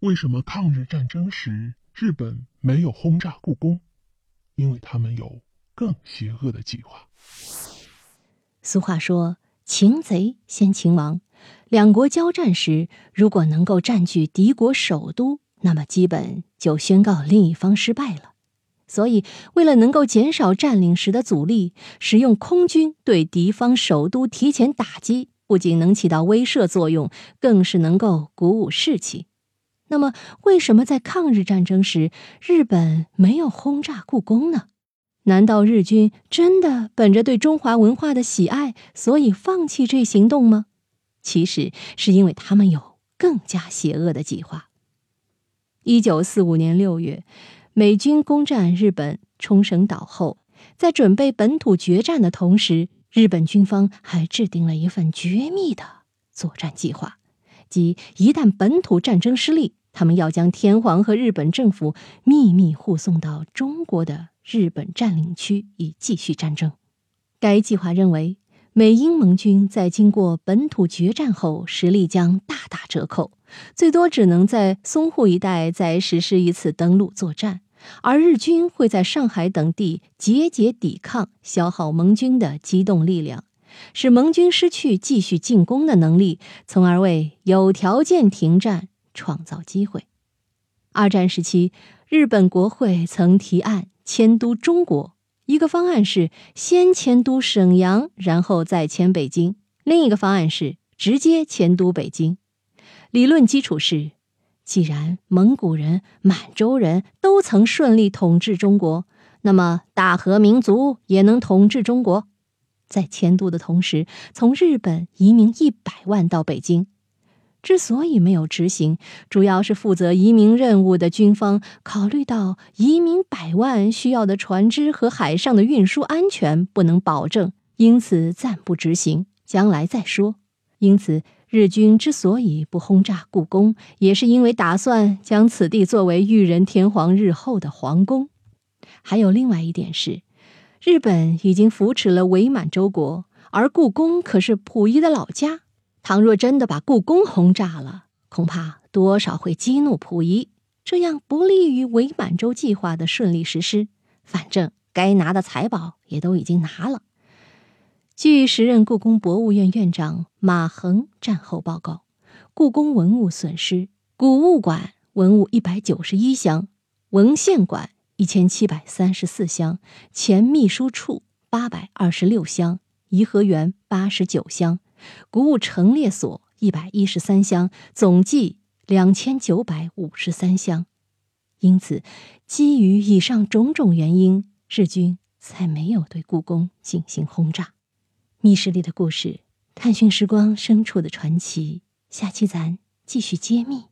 为什么抗日战争时日本没有轰炸故宫？因为他们有更邪恶的计划。俗话说：“擒贼先擒王。”两国交战时，如果能够占据敌国首都，那么基本就宣告另一方失败了。所以，为了能够减少占领时的阻力，使用空军对敌方首都提前打击，不仅能起到威慑作用，更是能够鼓舞士气。那么，为什么在抗日战争时，日本没有轰炸故宫呢？难道日军真的本着对中华文化的喜爱，所以放弃这行动吗？其实是因为他们有更加邪恶的计划。一九四五年六月。美军攻占日本冲绳岛后，在准备本土决战的同时，日本军方还制定了一份绝密的作战计划，即一旦本土战争失利，他们要将天皇和日本政府秘密护送到中国的日本占领区，以继续战争。该计划认为，美英盟军在经过本土决战后，实力将大打折扣。最多只能在淞沪一带再实施一次登陆作战，而日军会在上海等地节节抵抗，消耗盟军的机动力量，使盟军失去继续进攻的能力，从而为有条件停战创造机会。二战时期，日本国会曾提案迁都中国，一个方案是先迁都沈阳，然后再迁北京；另一个方案是直接迁都北京。理论基础是，既然蒙古人、满洲人都曾顺利统治中国，那么大和民族也能统治中国。在迁都的同时，从日本移民一百万到北京。之所以没有执行，主要是负责移民任务的军方考虑到移民百万需要的船只和海上的运输安全不能保证，因此暂不执行，将来再说。因此。日军之所以不轰炸故宫，也是因为打算将此地作为裕仁天皇日后的皇宫。还有另外一点是，日本已经扶持了伪满洲国，而故宫可是溥仪的老家。倘若真的把故宫轰炸了，恐怕多少会激怒溥仪，这样不利于伪满洲计划的顺利实施。反正该拿的财宝也都已经拿了。据时任故宫博物院院长马衡战后报告，故宫文物损失：古物馆文物一百九十一箱，文献馆一千七百三十四箱，前秘书处八百二十六箱，颐和园八十九箱，古物陈列所一百一十三箱，总计两千九百五十三箱。因此，基于以上种种原因，日军才没有对故宫进行轰炸。密室里的故事，探寻时光深处的传奇。下期咱继续揭秘。